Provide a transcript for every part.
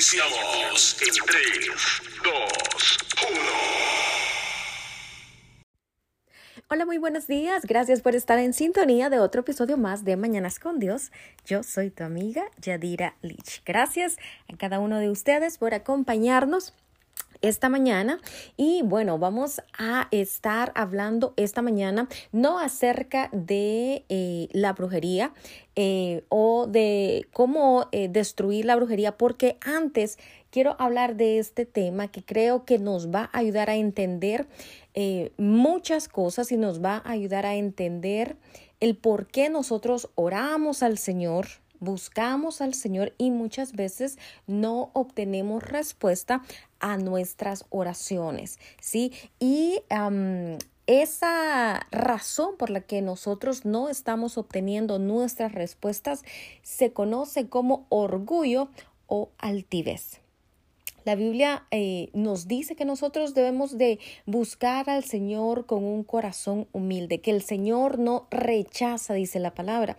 Iniciamos en 3, 2, 1. Hola, muy buenos días. Gracias por estar en sintonía de otro episodio más de Mañanas con Dios. Yo soy tu amiga Yadira Lich. Gracias a cada uno de ustedes por acompañarnos esta mañana. Y bueno vamos a estar hablando esta mañana no acerca de eh, la brujería eh, o de cómo eh, destruir la brujería porque antes quiero hablar de este tema que creo que nos va a ayudar a entender muchas cosas y nos va a ayudar a entender el por qué nosotros oramos al Señor buscamos al Señor y muchas veces no obtenemos respuesta a nuestras oraciones, ¿sí? Y esa razón por la que nosotros no estamos obteniendo nuestras respuestas se conoce como orgullo o altivez. La Biblia eh, nos dice que nosotros debemos de buscar al Señor con un corazón humilde, que el Señor no rechaza, dice la palabra,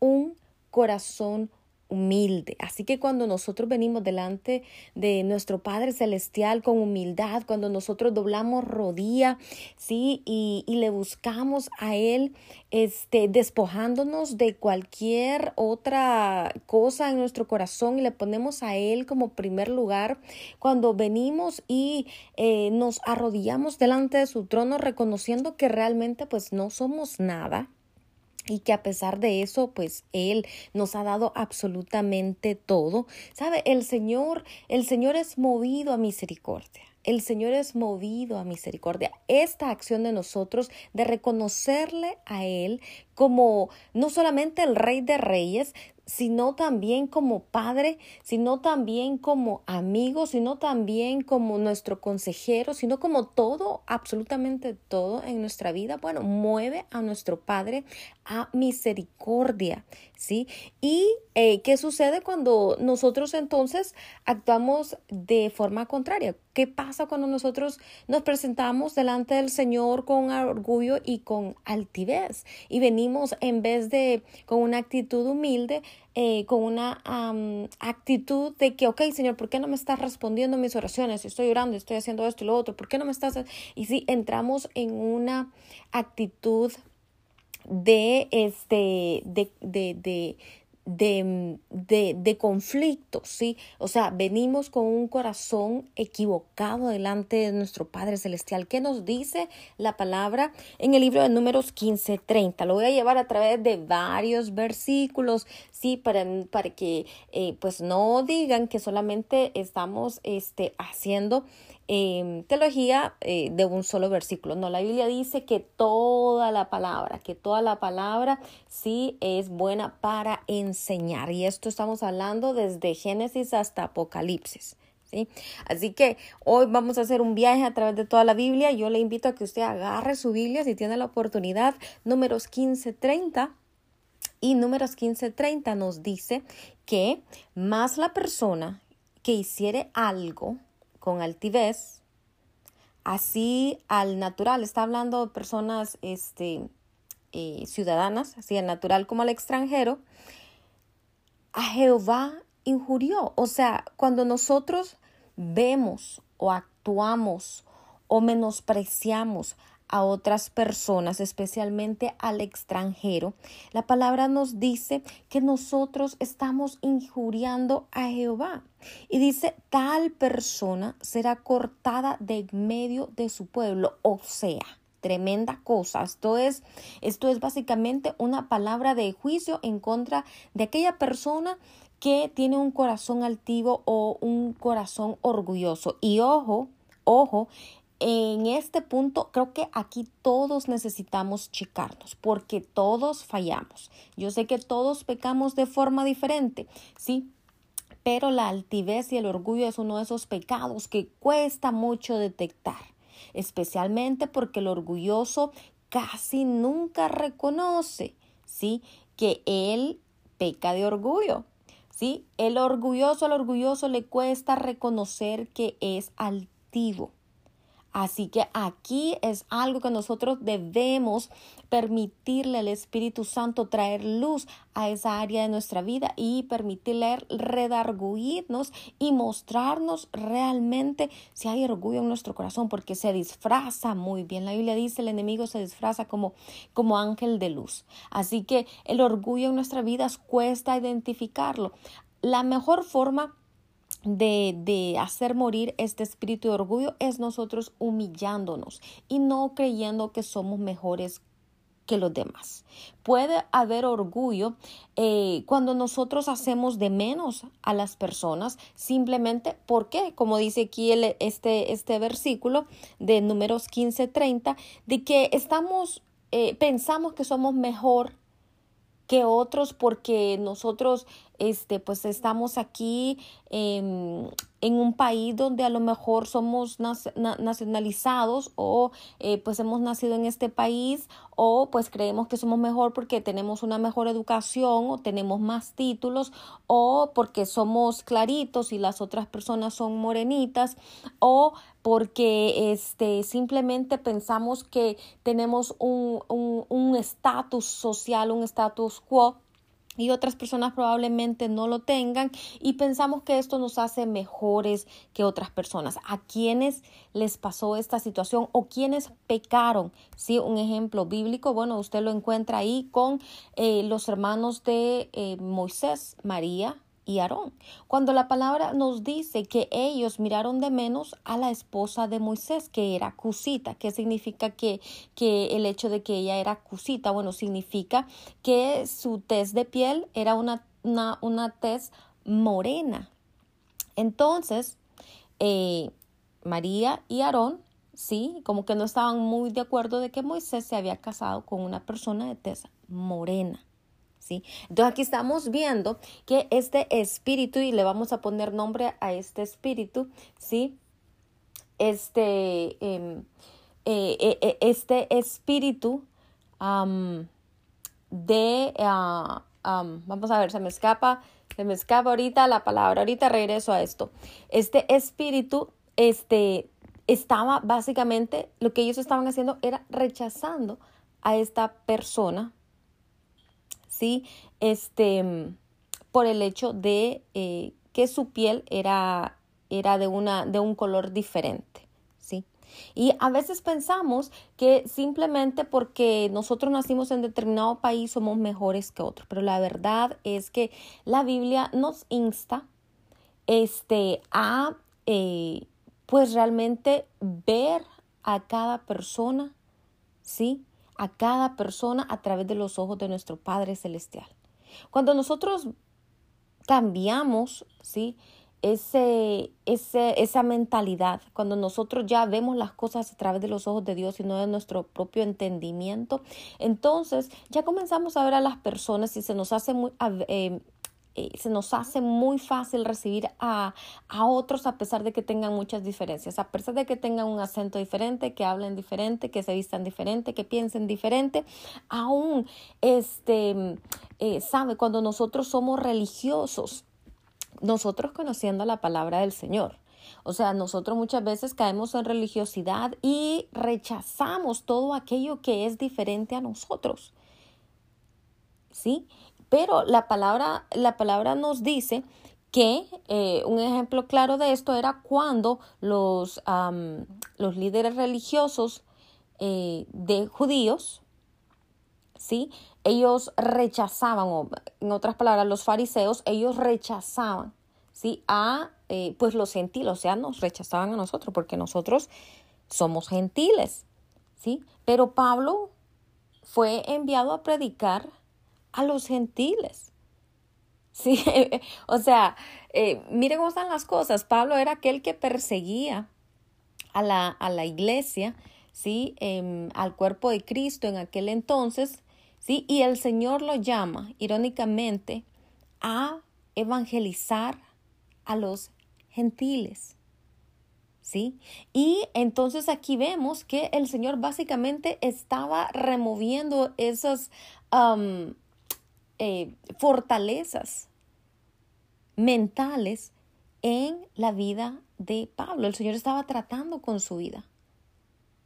un corazón humilde. Así que cuando nosotros venimos delante de nuestro Padre Celestial con humildad, cuando nosotros doblamos rodilla, ¿sí? Y, y, le buscamos a Él, este, despojándonos de cualquier otra cosa en nuestro corazón y le ponemos a Él como primer lugar, cuando venimos y eh, nos arrodillamos delante de su trono reconociendo que realmente pues no somos nada, y que a pesar de eso, pues Él nos ha dado absolutamente todo. ¿Sabe? El Señor, el Señor es movido a misericordia. El Señor es movido a misericordia. Esta acción de nosotros de reconocerle a Él como no solamente el Rey de Reyes, sino también como padre, sino también como amigo, sino también como nuestro consejero, sino como todo, absolutamente todo en nuestra vida, bueno, mueve a nuestro Padre a misericordia, ¿sí? ¿Y eh, qué sucede cuando nosotros entonces actuamos de forma contraria? ¿Qué pasa cuando nosotros nos presentamos delante del Señor con orgullo y con altivez y venimos en vez de con una actitud humilde, eh, con una actitud de que, ok, Señor, ¿por qué no me estás respondiendo mis oraciones? Estoy orando, estoy haciendo esto y lo otro, ¿por qué no me estás? Y si entramos en una actitud de este de, de, de, de, de, de conflictos, ¿sí? O sea, venimos con un corazón equivocado delante de nuestro Padre Celestial. ¿Qué nos dice la palabra en el libro de Números 15:30? Lo voy a llevar a través de varios versículos, ¿sí? Para, para que, eh, pues, no digan que solamente estamos este, haciendo Em, teología eh, de un solo versículo. No, la Biblia dice que toda la palabra, que toda la palabra sí es buena para enseñar. Y esto estamos hablando desde Génesis hasta Apocalipsis. ¿Sí? Así que hoy vamos a hacer un viaje a través de toda la Biblia. Yo le invito a que usted agarre su Biblia si tiene la oportunidad. Números 15:30 y números 15:30 nos dice que más la persona que hiciere algo con altivez, así al natural, está hablando de personas este, eh, ciudadanas, así al natural como al extranjero, a Jehová injurió. O sea, cuando nosotros vemos o actuamos o menospreciamos a otras personas, especialmente al extranjero, la palabra nos dice que nosotros estamos injuriando a Jehová. Y dice, tal persona será cortada de medio de su pueblo, o sea, tremenda cosa. Esto es, esto es básicamente una palabra de juicio en contra de aquella persona que tiene un corazón altivo o un corazón orgulloso. Y ojo, ojo, en este punto creo que aquí todos necesitamos checarnos porque todos fallamos. Yo sé que todos pecamos de forma diferente, sí, pero la altivez y el orgullo es uno de esos pecados que cuesta mucho detectar, especialmente porque el orgulloso casi nunca reconoce, sí, que él peca de orgullo. ¿Sí? El orgulloso, al orgulloso le cuesta reconocer que es altivo Así que aquí es algo que nosotros debemos permitirle al Espíritu Santo traer luz a esa área de nuestra vida y permitirle redarguirnos y mostrarnos realmente si hay orgullo en nuestro corazón, porque se disfraza muy bien. La Biblia dice el enemigo se disfraza como, como ángel de luz. Así que el orgullo en nuestra vida cuesta identificarlo. La mejor forma de, de, hacer morir este espíritu de orgullo es nosotros humillándonos y no creyendo que somos mejores que los demás. Puede haber orgullo eh, cuando nosotros hacemos de menos a las personas simplemente porque, como dice aquí el, este, este versículo de números 15-30, de que estamos, eh, pensamos que somos mejor que otros porque nosotros este pues estamos aquí em, en un país donde a lo mejor somos nacionalizados o eh, pues hemos nacido en este país o pues creemos que somos mejor porque tenemos una mejor educación o tenemos más títulos o porque somos claritos y las otras personas son morenitas o porque este simplemente pensamos que tenemos un estatus social, un estatus quo y otras personas probablemente no lo tengan y pensamos que esto nos hace mejores que otras personas. ¿A quienes les pasó esta situación o quienes pecaron? Sí, un ejemplo bíblico, bueno, usted lo encuentra ahí con eh, los hermanos de eh, Moisés, María, y Aarón. Cuando la palabra nos dice que ellos miraron de menos a la esposa de Moisés, que era Cusita, ¿qué significa que, que el hecho de que ella era Cusita? Bueno, significa que su tez de piel era una, una, una tez morena. Entonces, eh, María y Aarón, sí, como que no estaban muy de acuerdo de que Moisés se había casado con una persona de tez morena. Entonces aquí estamos viendo que este espíritu, y le vamos a poner nombre a este espíritu, ¿sí? Este, em, eh, eh, eh, este espíritu de, ah, vamos a ver, se me escapa, se me escapa ahorita la palabra, ahorita regreso a esto. Este espíritu, este, estaba básicamente, lo que ellos estaban haciendo era rechazando a esta persona, ¿sí? Este, por el hecho de eh, que su piel era, era de, una, de un color diferente, ¿sí? Y a veces pensamos que simplemente porque nosotros nacimos en determinado país somos mejores que otros, pero la verdad es que la Biblia nos insta este, a eh, pues realmente ver a cada persona, ¿sí? A cada persona a través de los ojos de nuestro Padre Celestial. Cuando nosotros cambiamos, ¿sí? Ese, ese, esa mentalidad, cuando nosotros ya vemos las cosas a través de los ojos de Dios y no de nuestro propio entendimiento, entonces ya comenzamos a ver a las personas y se nos hace muy, eh, eh, se nos hace muy fácil recibir a, a, otros a pesar de que tengan muchas diferencias, a pesar de que tengan un acento diferente, que hablen diferente, que se vistan diferente, que piensen diferente, aún este, eh, sabe, cuando nosotros somos religiosos, nosotros conociendo la palabra del Señor. O sea, nosotros muchas veces caemos en religiosidad y rechazamos todo aquello que es diferente a nosotros. ¿Sí? Pero la palabra, la palabra nos dice que eh, un ejemplo claro de esto era cuando los, los líderes religiosos eh, de judíos, ¿sí? ellos rechazaban, o en otras palabras, los fariseos, ellos rechazaban ¿sí? a eh, pues los gentiles, o sea, nos rechazaban a nosotros porque nosotros somos gentiles. ¿sí? Pero Pablo fue enviado a predicar a los gentiles. Sí, o sea, eh, miren cómo están las cosas. Pablo era aquel que perseguía a la, a la iglesia, ¿sí? Em, al cuerpo de Cristo en aquel entonces, ¿sí? Y el Señor lo llama, irónicamente, a evangelizar a los gentiles. ¿Sí? Y entonces aquí vemos que el Señor básicamente estaba removiendo esas eh, fortalezas mentales en la vida de Pablo. El Señor estaba tratando con su vida.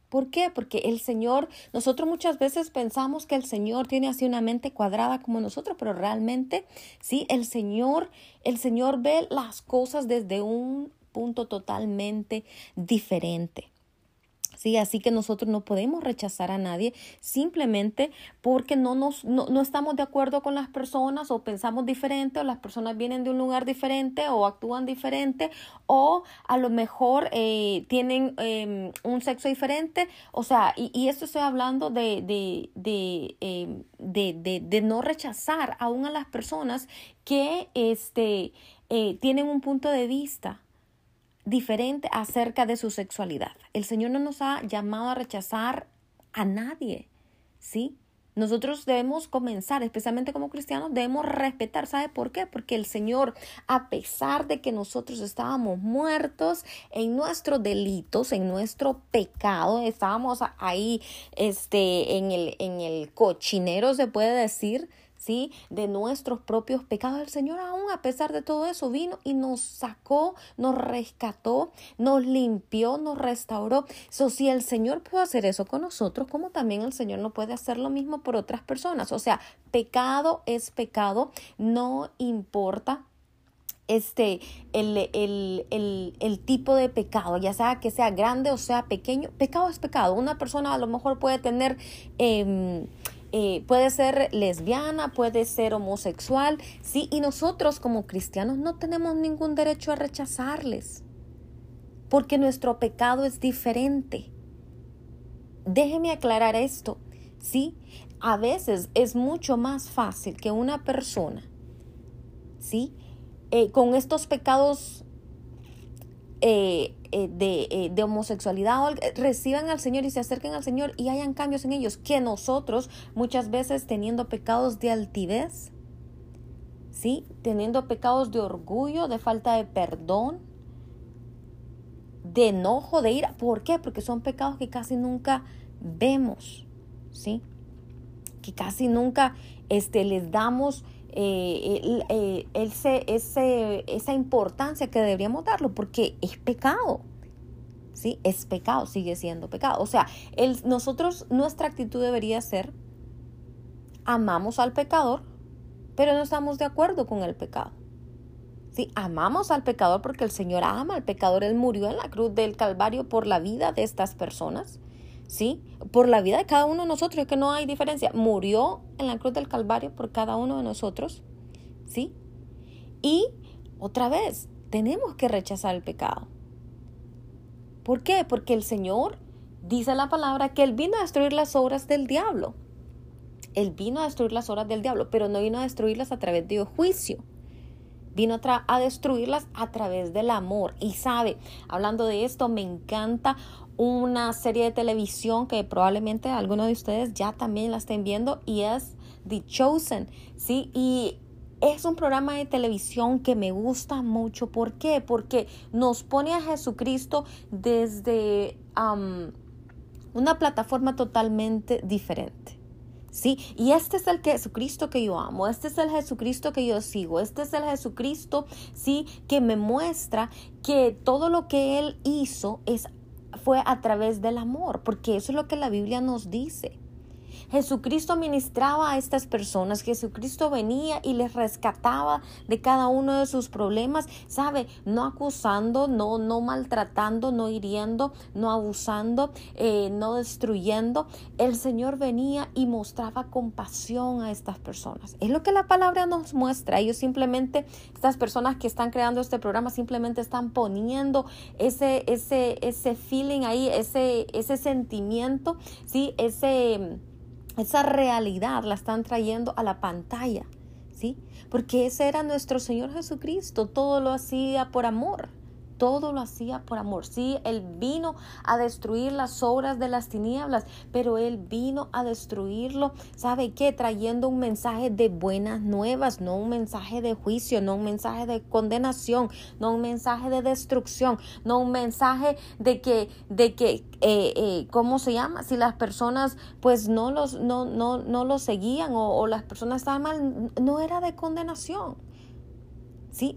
¿Por qué? Porque el Señor, nosotros muchas veces pensamos que el Señor tiene así una mente cuadrada como nosotros, pero realmente sí, el Señor, el Señor ve las cosas desde un punto totalmente diferente. Sí, así que nosotros no podemos rechazar a nadie simplemente porque no, nos, no, estamos de acuerdo con las personas o pensamos diferente o las personas vienen de un lugar diferente o actúan diferente o a lo mejor eh, tienen em, un sexo diferente. O sea, y, y esto estoy hablando de, de, de, em, de, de no rechazar aún a las personas que este, eh, tienen un punto de vista diferente acerca de su sexualidad. El Señor no nos ha llamado a rechazar a nadie, ¿sí? Nosotros debemos comenzar, especialmente como cristianos, debemos respetar. ¿Sabe por qué? Porque el Señor, a pesar de que nosotros estábamos muertos en nuestros delitos, en nuestro pecado, estábamos ahí este, en, el, en el cochinero, se puede decir, De nuestros propios pecados. El Señor aún a pesar de todo eso vino y nos sacó, nos rescató, nos limpió, nos restauró. So, si el Señor puede hacer eso con nosotros, como también el Señor no puede hacer lo mismo por otras personas. O sea, pecado es pecado, no importa este, el, el, el, el, tipo de pecado, ya sea que sea grande o sea pequeño, pecado es pecado. Una persona a lo mejor puede tener eh, eh, puede ser lesbiana, puede ser homosexual, sí, y nosotros como cristianos no tenemos ningún derecho a rechazarles, porque nuestro pecado es diferente. Déjeme aclarar esto, sí, a veces es mucho más fácil que una persona, sí, eh, con estos pecados eh, eh, de, eh, de, homosexualidad reciban al Señor y se acerquen al Señor y hayan cambios en ellos que nosotros muchas veces teniendo pecados de altivez, ¿sí? teniendo pecados de orgullo, de falta de perdón, de enojo, de ira. ¿Por qué? Porque son pecados que casi nunca vemos, ¿sí? Que casi nunca este, les damos eh, eh, ese, esa importancia que deberíamos darlo, porque es pecado. ¿Sí? Es pecado, sigue siendo pecado. O sea, nosotros, nuestra actitud debería ser, amamos al pecador, pero no estamos de acuerdo con el pecado. ¿Sí? Amamos al pecador porque el Señor ama al pecador. Él murió en la cruz del Calvario por la vida de estas personas. ¿Sí? Por la vida de cada uno de nosotros, es que no hay diferencia. Murió en la cruz del Calvario por cada uno de nosotros, ¿sí? Y otra vez, tenemos que rechazar el pecado. ¿Por qué? Porque el Señor dice la palabra que Él vino a destruir las obras del diablo. Él vino a destruir las obras del diablo, pero no vino a destruirlas a través de juicio. Vino a, a destruirlas a través del amor. Y sabe, hablando de esto, me encanta una serie de televisión que probablemente algunos de ustedes ya también la estén viendo y es The Chosen, ¿sí? Y es un programa de televisión que me gusta mucho. ¿Por qué? Porque nos pone a Jesucristo desde una plataforma totalmente diferente. ¿Sí? Y este es el Jesucristo que yo amo, este es el Jesucristo que yo sigo, este es el Jesucristo, ¿sí? Que me muestra que todo lo que Él hizo es fue a través del amor, porque eso es lo que la Biblia nos dice. Jesucristo ministraba a estas personas, Jesucristo venía y les rescataba de cada uno de sus problemas, ¿sabe? No acusando, no, no maltratando, no hiriendo, no abusando, eh, no destruyendo. El Señor venía y mostraba compasión a estas personas. Es lo que la palabra nos muestra. Ellos simplemente, estas personas que están creando este programa, simplemente están poniendo ese, ese, ese feeling ahí, ese, ese sentimiento, ¿sí? Ese esa realidad la están trayendo a la pantalla, ¿sí? Porque ese era nuestro Señor Jesucristo, todo lo hacía por amor todo lo hacía por amor. Sí, Él vino a destruir las obras de las tinieblas, pero Él vino a destruirlo, ¿sabe qué? Trayendo un mensaje de buenas nuevas, no un mensaje de juicio, no un mensaje de condenación, no un mensaje de destrucción, no un mensaje de que, de que, eh, eh, ¿cómo se llama? Si las personas pues no los, no, no, no los seguían o, o las personas estaban mal, no era de condenación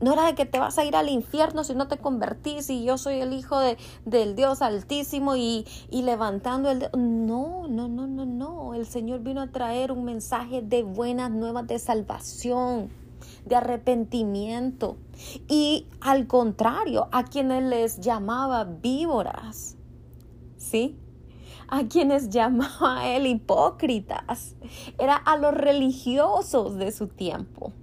No era de que te vas a ir al infierno si no te convertís y yo soy el hijo de, del Dios altísimo y, y levantando el... No, no, no, no, no. El Señor vino a traer un mensaje de buenas nuevas de salvación, de arrepentimiento. Y al contrario, a quienes les llamaba víboras. ¿Sí? a quienes llamaba él hipócritas, era a los religiosos de su tiempo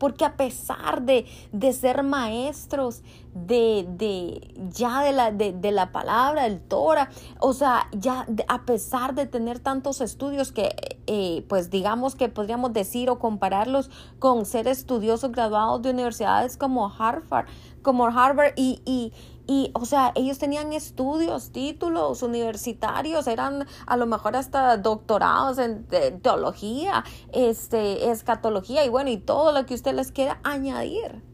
porque a pesar de, de ser maestros de, de ya de la, de, la palabra, del Torah, o sea, ya a pesar de tener tantos estudios que, eh, pues digamos que podríamos decir o compararlos con ser estudiosos graduados de universidades como Harvard, como Harvard y, y, o sea, ellos tenían estudios, títulos universitarios, eran a lo mejor hasta doctorados en teología, este, escatología y bueno, y todo lo que usted les quiera añadir.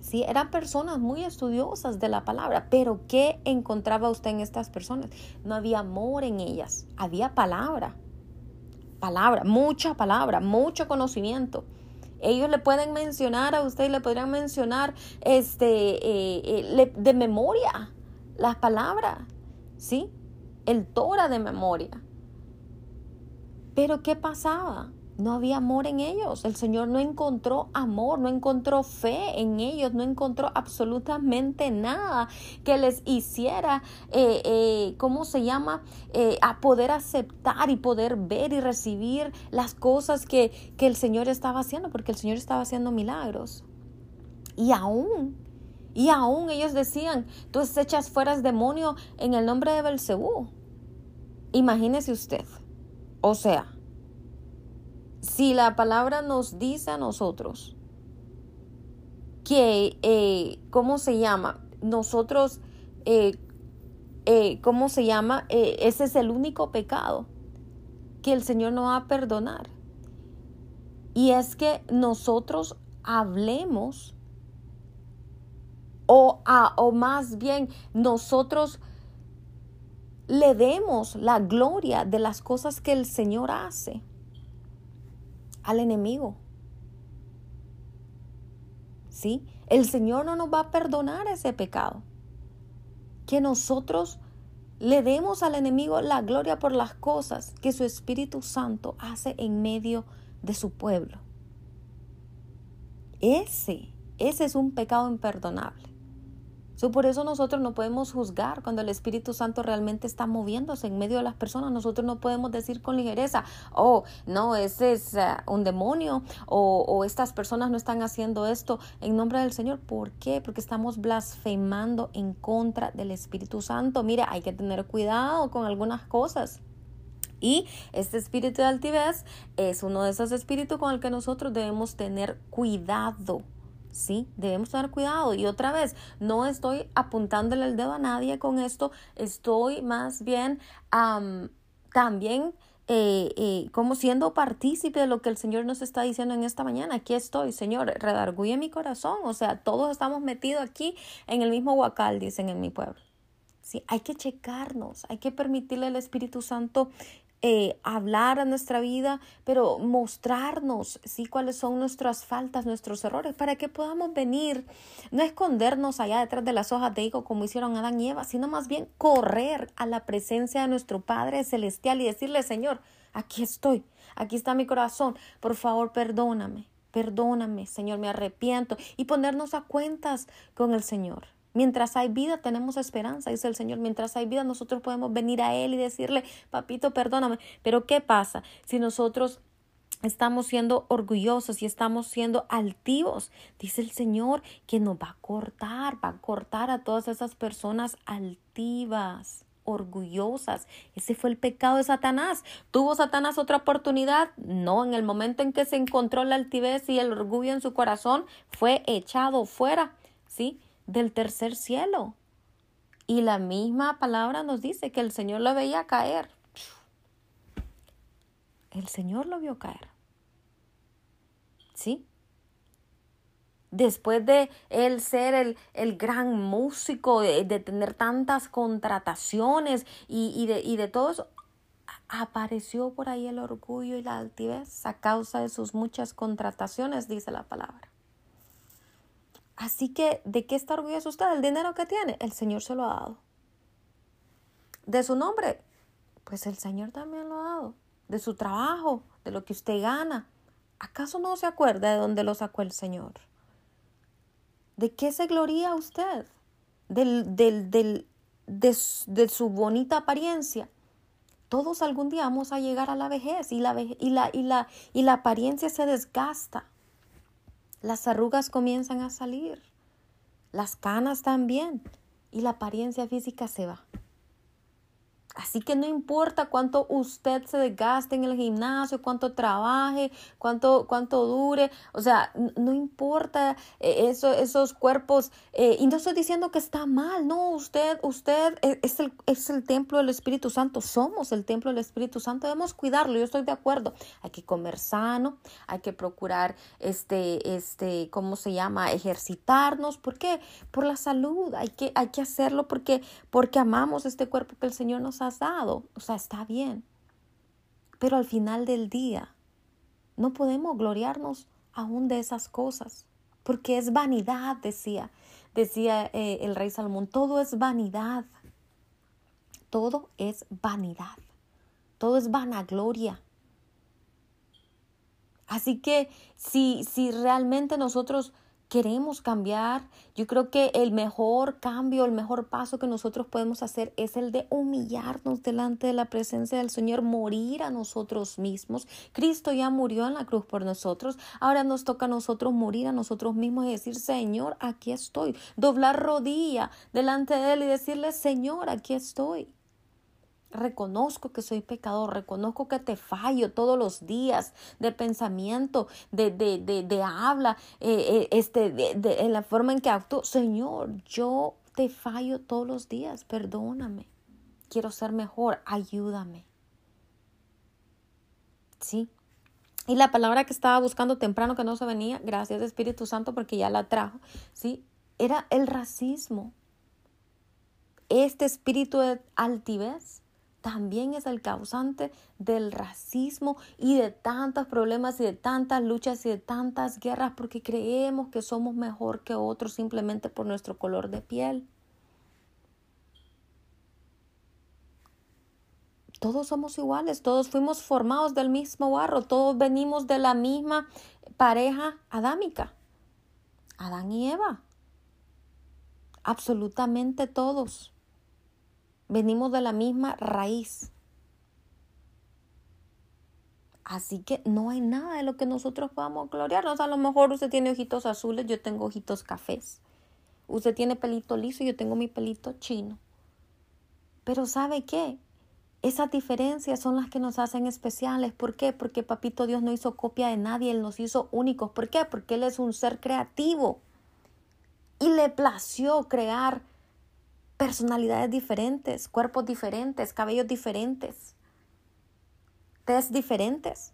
Sí, eran personas muy estudiosas de la palabra, pero ¿qué encontraba usted en estas personas? No había amor en ellas, había palabra, palabra, mucha palabra, mucho conocimiento ellos le pueden mencionar a usted, le podrían mencionar este, eh, eh, de memoria las palabras, ¿sí? El Torah de memoria. Pero ¿qué pasaba? No había amor en ellos. El Señor no encontró amor, no encontró fe en ellos, no encontró absolutamente nada que les hiciera, eh, eh, ¿cómo se llama? Eh, a poder aceptar y poder ver y recibir las cosas que, que el Señor estaba haciendo, porque el Señor estaba haciendo milagros. Y aún y aún ellos decían, tú echas fuera demonio en el nombre de Belcebú. Imagínese usted. O sea, si la palabra nos dice a nosotros que, eh, ¿cómo se llama? Nosotros, eh, eh, ¿cómo se llama? ese es el único pecado que el Señor no va a perdonar. Y es que nosotros hablemos o, o más bien nosotros le demos la gloria de las cosas que el Señor hace al enemigo. ¿Sí? El Señor no nos va a perdonar ese pecado. Que nosotros le demos al enemigo la gloria por las cosas que su Espíritu Santo hace en medio de su pueblo. Ese, ese es un pecado imperdonable por eso nosotros no podemos juzgar cuando el Espíritu Santo realmente está moviéndose en medio de las personas. Nosotros no podemos decir con ligereza, oh, no, ese es uh, un demonio o, o estas personas no están haciendo esto en nombre del Señor. ¿Por qué? Porque estamos blasfemando en contra del Espíritu Santo. Mira, hay que tener cuidado con algunas cosas. Y este espíritu de altivez es uno de esos espíritus con el que nosotros debemos tener cuidado. ¿Sí? Debemos tener cuidado. Y otra vez, no estoy apuntándole el dedo a nadie con esto, estoy más bien también eh, eh, como siendo partícipe de lo que el Señor nos está diciendo en esta mañana. Aquí estoy, Señor, redarguye mi corazón. O sea, todos estamos metidos aquí en el mismo huacal, dicen en mi pueblo. Sí, hay que checarnos, hay que permitirle al Espíritu Santo eh, hablar a nuestra vida, pero mostrarnos, sí, cuáles son nuestras faltas, nuestros errores, para que podamos venir, no escondernos allá detrás de las hojas de higo como hicieron Adán y Eva, sino más bien correr a la presencia de nuestro Padre Celestial y decirle, Señor, aquí estoy, aquí está mi corazón, por favor, perdóname. Perdóname, Señor, me arrepiento y ponernos a cuentas con el Señor. Mientras hay vida tenemos esperanza, dice el Señor. Mientras hay vida nosotros podemos venir a Él y decirle, papito, perdóname. Pero ¿qué pasa si nosotros estamos siendo orgullosos y estamos siendo altivos? Dice el Señor que nos va a cortar, va a cortar a todas esas personas altivas orgullosas. Ese fue el pecado de Satanás. ¿Tuvo Satanás otra oportunidad? No, en el momento en que se encontró la altivez y el orgullo en su corazón, fue echado fuera, ¿sí? Del tercer cielo. Y la misma palabra nos dice que el Señor lo veía caer. El Señor lo vio caer. ¿Sí? Después de él ser el, el gran músico, de, tener tantas contrataciones y, y, de, y de todo eso, apareció por ahí el orgullo y la altivez a causa de sus muchas contrataciones, dice la palabra. Así que, ¿de qué está orgulloso usted? ¿El dinero que tiene? El Señor se lo ha dado. ¿De su nombre? Pues el Señor también lo ha dado. ¿De su trabajo? ¿De lo que usted gana? ¿Acaso no se acuerda de dónde lo sacó el Señor? ¿De qué se gloria usted? Del, del, del, de, de, su bonita apariencia. Todos algún día vamos a llegar a la vejez y la, y la, y la, y la apariencia se desgasta. Las arrugas comienzan a salir, las canas también y la apariencia física se va. Así que no importa cuánto usted se desgaste en el gimnasio, cuánto trabaje, cuánto, cuánto dure, o sea, no importa eh, eso, esos cuerpos. Eh, y no estoy diciendo que está mal, no, usted, usted e, es el, es el templo del Espíritu Santo, somos el templo del Espíritu Santo, debemos cuidarlo, yo estoy de acuerdo. Hay que comer sano, hay que procurar, este, este, ¿cómo se llama? Ejercitarnos. ¿Por qué? Por la salud, hay que, hay que hacerlo porque, porque amamos este cuerpo que el Señor nos ha o sea, está bien. Pero al final del día, no podemos gloriarnos aún de esas cosas, porque es vanidad, decía, decía eh, el rey Salomón, todo es vanidad, todo es vanidad, todo es vanagloria. Así que si, si realmente nosotros queremos cambiar, yo creo que el mejor cambio, el mejor paso que nosotros podemos hacer es el de humillarnos delante de la presencia del Señor, morir a nosotros mismos. Cristo ya murió en la cruz por nosotros, ahora nos toca a nosotros morir a nosotros mismos y decir, Señor, aquí estoy. Doblar rodilla delante de Él y decirle, Señor, aquí estoy reconozco que soy pecador, reconozco que te fallo todos los días de pensamiento, de, de, de, de habla, eh, eh, este, de, la forma en que actúo. Señor, yo te fallo todos los días, perdóname. Quiero ser mejor, ayúdame. ¿Sí? Y la palabra que estaba buscando temprano que no se venía, gracias Espíritu Santo porque ya la trajo, ¿sí? Era el racismo. Este espíritu de altivez también es el causante del racismo y de tantos problemas y de tantas luchas y de tantas guerras porque creemos que somos mejor que otros simplemente por nuestro color de piel. Todos somos iguales, todos fuimos formados del mismo barro, todos venimos de la misma pareja adámica, Adán y Eva. Absolutamente todos. Venimos de la misma raíz. Así que no hay nada de lo que nosotros podamos gloriarnos. A lo mejor usted tiene ojitos azules, yo tengo ojitos cafés. Usted tiene pelito liso, yo tengo mi pelito chino. Pero ¿sabe qué? Esas diferencias son las que nos hacen especiales. ¿Por qué? Porque Papito Dios no hizo copia de nadie, Él nos hizo únicos. ¿Por qué? Porque Él es un ser creativo. Y le plació crear personalidades diferentes, cuerpos diferentes, cabellos diferentes, test diferentes.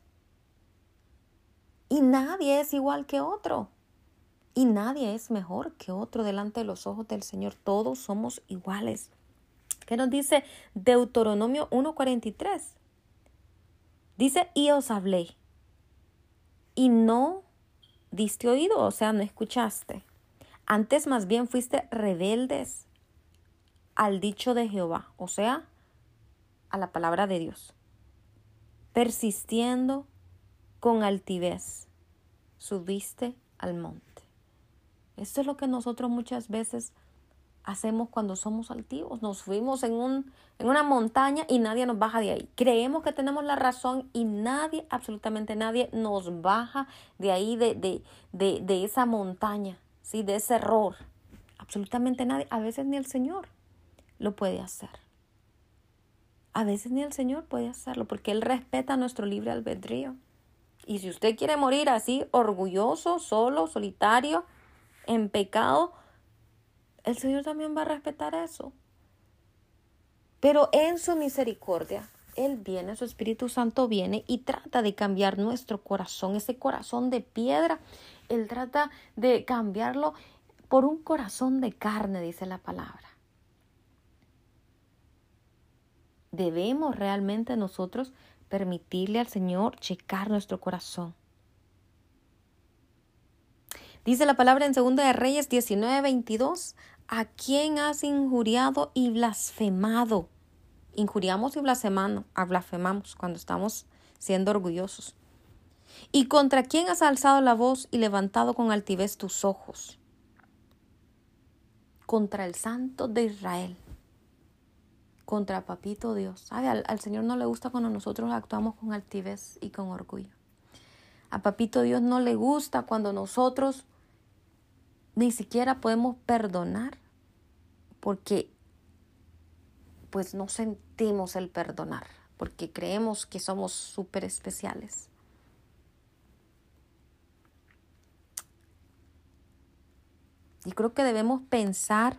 Y nadie es igual que otro. Y nadie es mejor que otro delante de los ojos del Señor. Todos somos iguales. ¿Qué nos dice Deuteronomio 1.43? Dice, y os hablé. Y no diste oído, o sea, no escuchaste. Antes más bien fuiste rebeldes al dicho de Jehová, o sea, a la palabra de Dios, persistiendo con altivez, subiste al monte. Esto es lo que nosotros muchas veces hacemos cuando somos altivos. Nos subimos en, un, en una montaña y nadie nos baja de ahí. Creemos que tenemos la razón y nadie, absolutamente nadie, nos baja de ahí, de, de, de, de esa montaña, ¿sí? de ese error. Absolutamente nadie, a veces ni el Señor lo puede hacer. A veces ni el Señor puede hacerlo porque Él respeta nuestro libre albedrío. Y si usted quiere morir así, orgulloso, solo, solitario, en pecado, el Señor también va a respetar eso. Pero en su misericordia, Él viene, su Espíritu Santo viene y trata de cambiar nuestro corazón, ese corazón de piedra. Él trata de cambiarlo por un corazón de carne, dice la palabra. Debemos realmente nosotros permitirle al Señor checar nuestro corazón. Dice la palabra en 2 de Reyes 19, 22, ¿a quién has injuriado y blasfemado? Injuriamos y blasfemamos, blasfemamos cuando estamos siendo orgullosos. ¿Y contra quién has alzado la voz y levantado con altivez tus ojos? Contra el Santo de Israel, contra Papito Dios. ¿Sabe? Al, al Señor no le gusta cuando nosotros actuamos con altivez y con orgullo. A Papito Dios no le gusta cuando nosotros ni siquiera podemos perdonar porque pues no sentimos el perdonar, porque creemos que somos súper especiales. Y creo que debemos pensar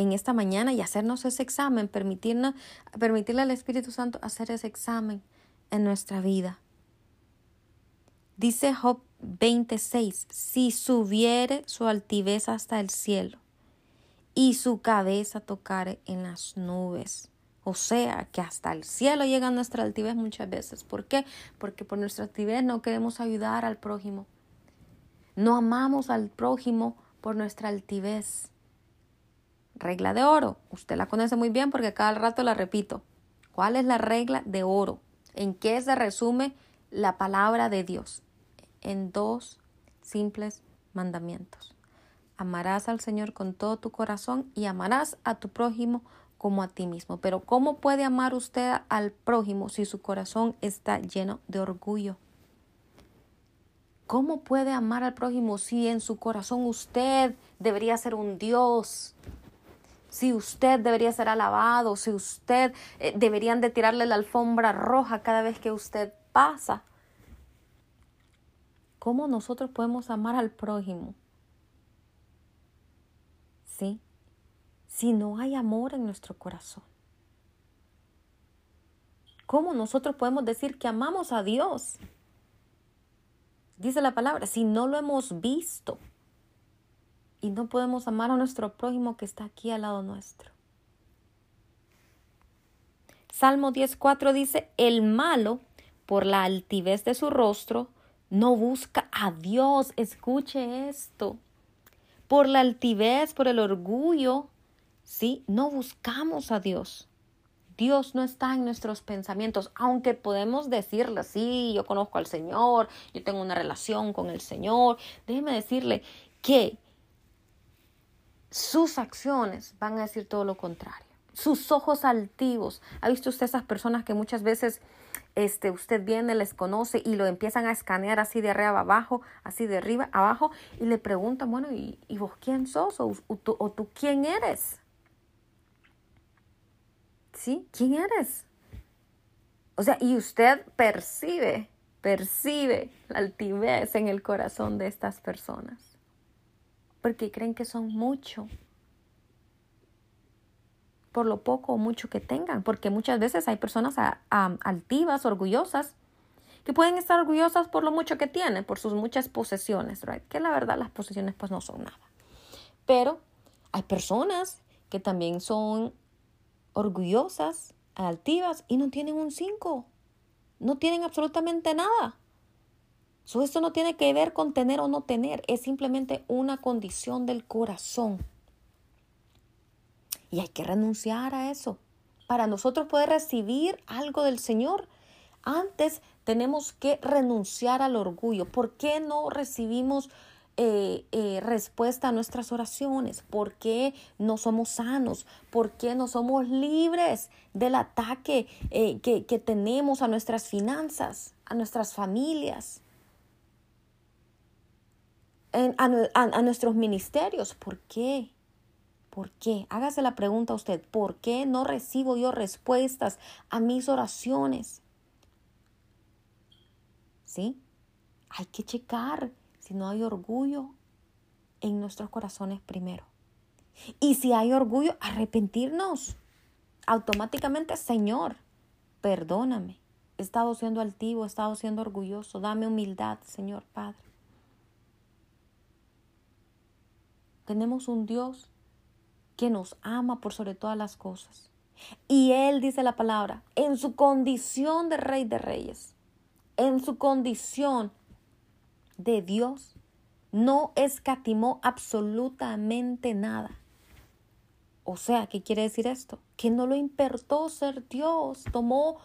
en esta mañana y hacernos ese examen, permitirnos, permitirle al Espíritu Santo hacer ese examen en nuestra vida. Dice Job 26, si subiere su altivez hasta el cielo y su cabeza tocare en las nubes. O sea, que hasta el cielo llega nuestra altivez muchas veces. ¿Por qué? Porque por nuestra altivez no queremos ayudar al prójimo. No amamos al prójimo por nuestra altivez. Regla de oro. Usted la conoce muy bien porque cada rato la repito. ¿Cuál es la regla de oro? ¿En qué se resume la palabra de Dios? en dos simples mandamientos. Amarás al Señor con todo tu corazón y amarás a tu prójimo como a ti mismo. Pero ¿cómo puede amar usted al prójimo si su corazón está lleno de orgullo? ¿Cómo puede amar al prójimo si en su corazón usted debería ser un Dios? Si usted debería ser alabado, si usted eh, deberían de tirarle la alfombra roja cada vez que usted pasa. ¿Cómo nosotros podemos amar al prójimo? ¿Sí? Si no hay amor en nuestro corazón. ¿Cómo nosotros podemos decir que amamos a Dios? Dice la palabra, si no lo hemos visto y no podemos amar a nuestro prójimo que está aquí al lado nuestro. Salmo 10.4 dice, el malo, por la altivez de su rostro, no busca a Dios. Escuche esto. Por la altivez, por el orgullo, ¿sí? No buscamos a Dios. Dios no está en nuestros pensamientos, aunque podemos decirle, sí, yo conozco al Señor, yo tengo una relación con el Señor. Déjeme decirle que sus acciones van a decir todo lo contrario. Sus ojos altivos. ¿Ha visto usted esas personas que muchas veces este, usted viene, les conoce y lo empiezan a escanear así de arriba abajo, así de arriba abajo, y le preguntan, bueno, ¿y, vos quién sos? O, tú, ¿O tú quién eres? ¿Sí? ¿Quién eres? O sea, y usted percibe, percibe la altivez en el corazón de estas personas, porque creen que son mucho por lo poco o mucho que tengan, porque muchas veces hay personas altivas, orgullosas, que pueden estar orgullosas por lo mucho que tienen, por sus muchas posesiones, right? que la verdad las posesiones pues no son nada. Pero hay personas que también son orgullosas, altivas y no tienen un 5, no tienen absolutamente nada. Esto no tiene que ver con tener o no tener, es simplemente una condición del corazón. Y hay que renunciar a eso. Para nosotros poder recibir algo del Señor, antes tenemos que renunciar al orgullo. ¿Por qué no recibimos eh, eh, respuesta a nuestras oraciones? ¿Por qué no somos sanos? ¿Por qué no somos libres del ataque eh, que, tenemos a nuestras finanzas, a nuestras familias? A nuestros ministerios. ¿Por qué? ¿Por qué? Hágase la pregunta a usted, ¿por qué no recibo yo respuestas a mis oraciones? ¿Sí? Hay que checar si no hay orgullo en nuestros corazones primero. Y si hay orgullo, arrepentirnos. Automáticamente, Señor, perdóname. He estado siendo altivo, he estado siendo orgulloso. Dame humildad, Señor Padre. Tenemos un Dios que nos ama por sobre todas las cosas. Y Él dice la palabra, en su condición de rey de reyes, en su condición de Dios. No escatimó absolutamente nada. O sea, ¿qué quiere decir esto? Que no lo importó ser Dios, tomó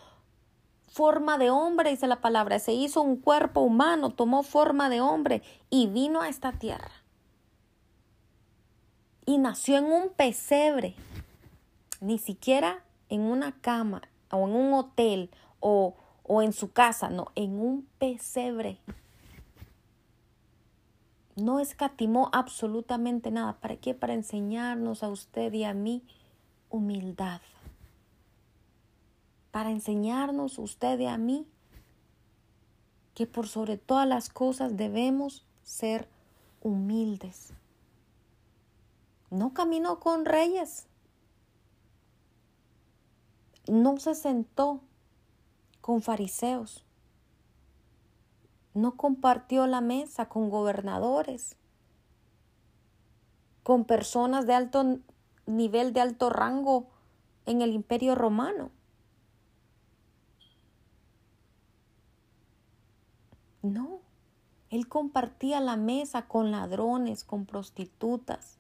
forma de hombre, dice la palabra, se hizo un cuerpo humano, tomó forma de hombre y vino a esta tierra. Y nació en un pesebre, ni siquiera en una cama o en un hotel o, o en su casa, no, en un pesebre. No escatimó absolutamente nada. ¿Para qué? Para enseñarnos a usted y a mí humildad. Para enseñarnos usted y a mí que por sobre todas las cosas debemos ser humildes. No caminó con reyes. No se sentó con fariseos no compartió la mesa con gobernadores, con personas de alto nivel, de alto rango en el imperio romano. No, él compartía la mesa con ladrones, con prostitutas,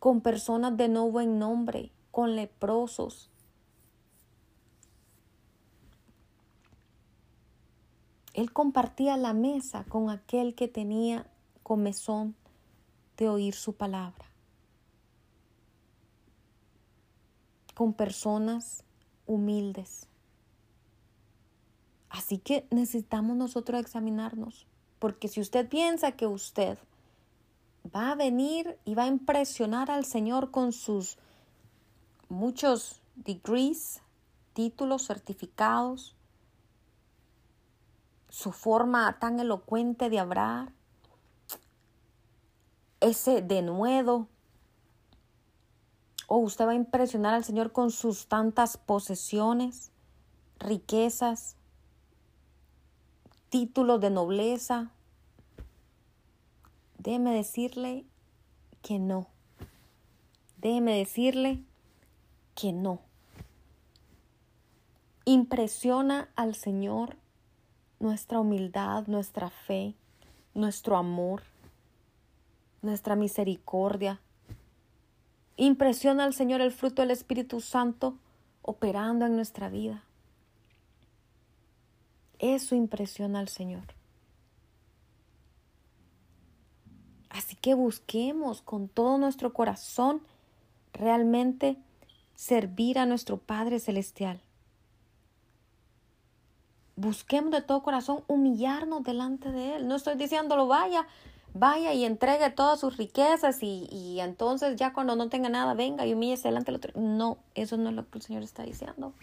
con personas de no buen nombre, con leprosos, Él compartía la mesa con aquel que tenía comezón de oír su palabra. Con personas humildes. Así que necesitamos nosotros examinarnos, porque si usted piensa que usted va a venir y va a impresionar al Señor con sus muchos degrees, títulos, certificados, su forma tan elocuente de hablar, ese denuedo. O usted va a impresionar al Señor con sus tantas posesiones, riquezas, títulos de nobleza. Déjeme decirle que no. Déjeme decirle que no. Impresiona al Señor nuestra humildad, nuestra fe, nuestro amor, nuestra misericordia. Impresiona al Señor el fruto del Espíritu Santo operando en nuestra vida. Eso impresiona al Señor. Así que busquemos con todo nuestro corazón realmente servir a nuestro Padre Celestial busquemos de todo corazón humillarnos delante de Él. No estoy diciéndolo, vaya, vaya y entregue todas sus riquezas y, y entonces ya cuando no tenga nada, venga y humíllese delante del otro. No, eso no es lo que el Señor está diciendo.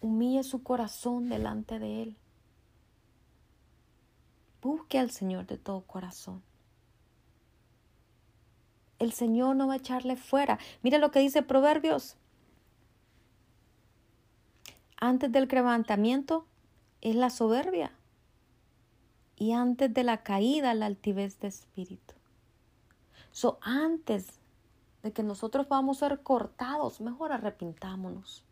Humille su corazón delante de Él. Busque al Señor de todo corazón. El Señor no va a echarle fuera. Mira lo que dice Proverbios antes del quebrantamiento es la soberbia y antes de la caída la altivez de espíritu. So, antes de que nosotros vamos a ser cortados, mejor arrepintámonos.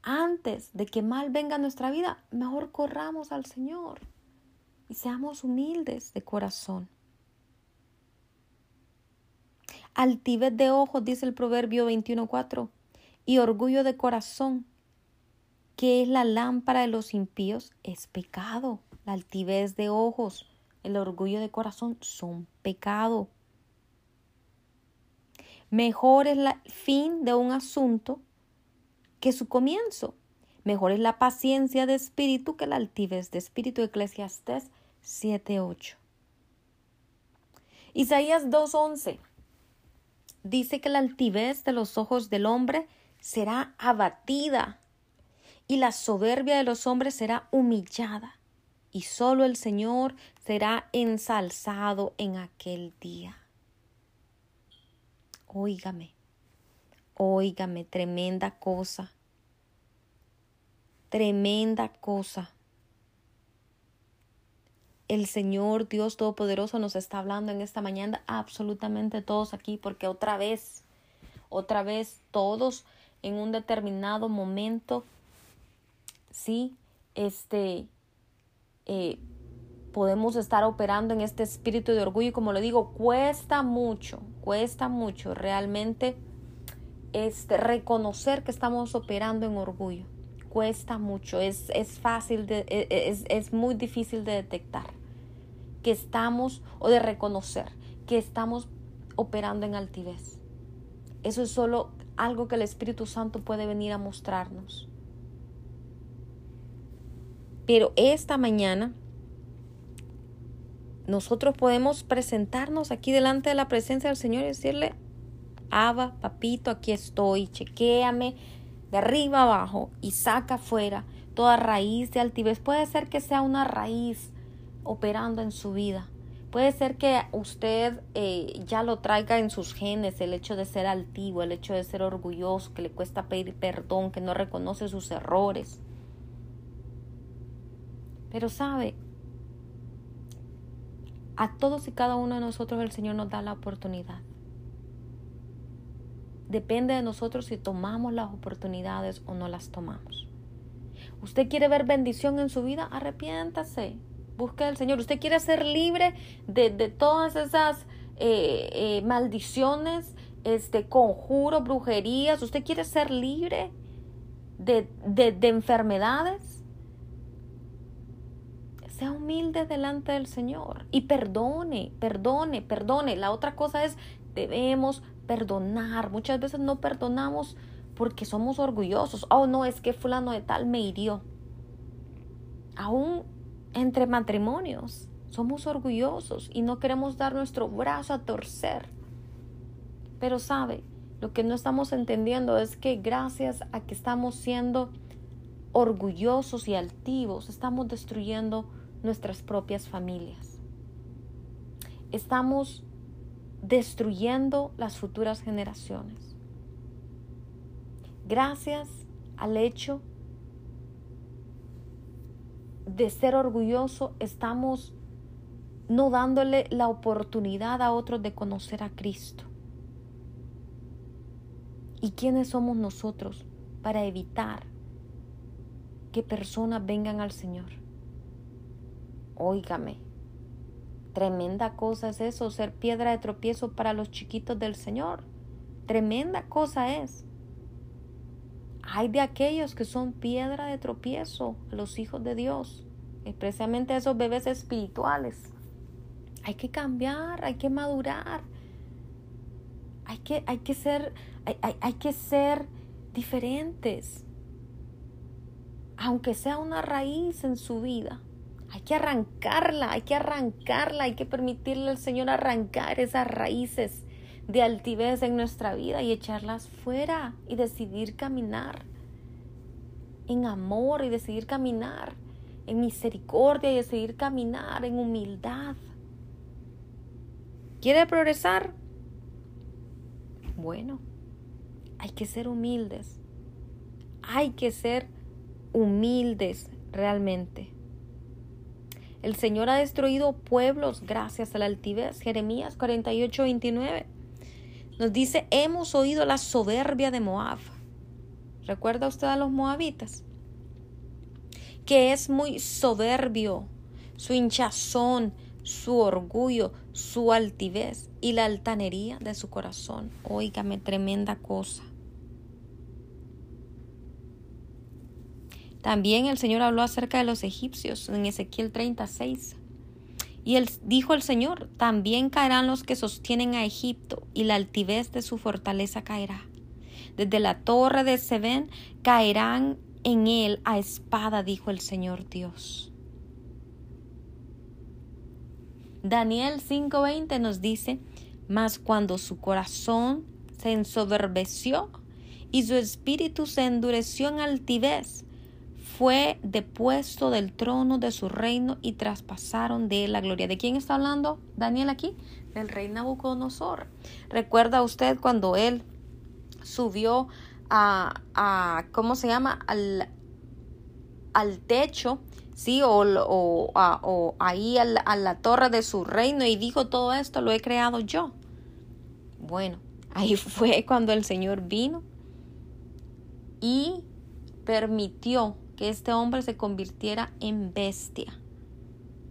Antes de que mal venga nuestra vida, mejor corramos al Señor y seamos humildes de corazón. Altivez de ojos, dice el Proverbio 21.4, y orgullo de corazón ¿Qué es la lámpara de los impíos? Es pecado. La altivez de ojos, el orgullo de corazón son pecado. Mejor es el fin de un asunto que su comienzo. Mejor es la paciencia de espíritu que la altivez de espíritu. Eclesiastés 7.8. Isaías 2.11 dice que la altivez de los ojos del hombre será abatida y la soberbia de los hombres será humillada, y solo el Señor será ensalzado en aquel día. Óigame, óigame, tremenda cosa, tremenda cosa. El Señor Dios Todopoderoso nos está hablando en esta mañana, absolutamente todos aquí, porque otra vez, otra vez todos en un determinado momento sí, este, eh, podemos estar operando en este espíritu de orgullo como le digo, cuesta mucho, cuesta mucho realmente este, reconocer que estamos operando en orgullo. Cuesta mucho, es, es fácil, de, e, e, es, es muy difícil de detectar que estamos o de reconocer que estamos operando en altivez. Eso es solo algo que el Espíritu Santo puede venir a mostrarnos. Pero esta mañana nosotros podemos presentarnos aquí delante de la presencia del Señor y decirle, Abba, papito, aquí estoy, chequéame de arriba abajo y saca afuera toda raíz de altivez. Puede ser que sea una raíz operando en su vida. Puede ser que usted eh, ya lo traiga en sus genes, el hecho de ser altivo, el hecho de ser orgulloso, que le cuesta pedir perdón, que no reconoce sus errores. Pero sabe, a todos y cada uno de nosotros el Señor nos da la oportunidad. Depende de nosotros si tomamos las oportunidades o no las tomamos. Usted quiere ver bendición en su vida, arrepiéntase, busque al Señor. Usted quiere ser libre de, todas esas eh, eh, maldiciones, este, conjuros, brujerías. Usted quiere ser libre de, de enfermedades. Sea humilde delante del Señor y perdone, perdone, perdone. La otra cosa es, debemos perdonar. Muchas veces no perdonamos porque somos orgullosos. Oh, no, es que fulano de tal me hirió. Aún entre matrimonios somos orgullosos y no queremos dar nuestro brazo a torcer. Pero sabe, lo que no estamos entendiendo es que gracias a que estamos siendo orgullosos y altivos, estamos destruyendo nuestras propias familias. Estamos destruyendo las futuras generaciones. Gracias al hecho de ser orgulloso, estamos no dándole la oportunidad a otros de conocer a Cristo. ¿Y quiénes somos nosotros para evitar que personas vengan al Señor? Óigame, Tremenda cosa es eso, ser piedra de tropiezo para los chiquitos del Señor. Tremenda cosa es. Hay de aquellos que son piedra de tropiezo los hijos de Dios, especialmente esos bebés espirituales. Hay que cambiar, hay que madurar. Hay que, hay que ser, hay que ser diferentes. Aunque sea una raíz en su vida. Hay que arrancarla, hay que arrancarla, hay que permitirle al Señor arrancar esas raíces de altivez en nuestra vida y echarlas fuera y decidir caminar en amor y decidir caminar en misericordia y decidir caminar en humildad. ¿Quiere progresar? Bueno, hay que ser humildes. Hay que ser humildes realmente. El Señor ha destruido pueblos gracias a la altivez. Jeremías 48, 29. Nos dice, hemos oído la soberbia de Moab. ¿Recuerda usted a los moabitas? Que es muy soberbio, su hinchazón, su orgullo, su altivez y la altanería de su corazón. Óigame, tremenda cosa. También el Señor habló acerca de los egipcios en Ezequiel 36. Y él dijo el Señor, también caerán los que sostienen a Egipto, y la altivez de su fortaleza caerá. Desde la torre de Seben caerán en él a espada, dijo el Señor Dios. Daniel 5:20 nos dice, mas cuando su corazón se ensoberbeció y su espíritu se endureció en altivez, fue depuesto del trono de su reino y traspasaron de la gloria. ¿De quién está hablando Daniel aquí? Del rey Nabucodonosor. ¿Recuerda usted cuando él subió a, ¿cómo se llama? Al, al techo, ¿sí? O, o, ahí a la torre de su reino y dijo todo esto lo he creado yo. Bueno, ahí fue cuando el Señor vino y permitió que este hombre se convirtiera en bestia.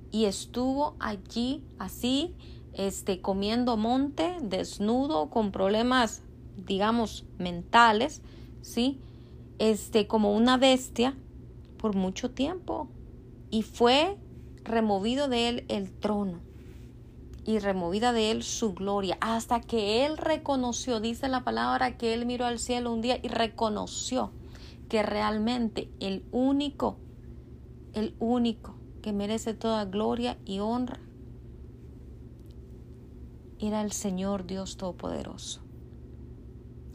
y estuvo allí así, este, comiendo monte, desnudo, con problemas, digamos, mentales, ¿sí? Este, como una bestia por mucho tiempo. Y fue removido de él el trono y removida de él su gloria, hasta que él reconoció, dice la palabra, que él miró al cielo un día y reconoció que realmente el único, el único que merece toda gloria y honra era el Señor Dios Todopoderoso.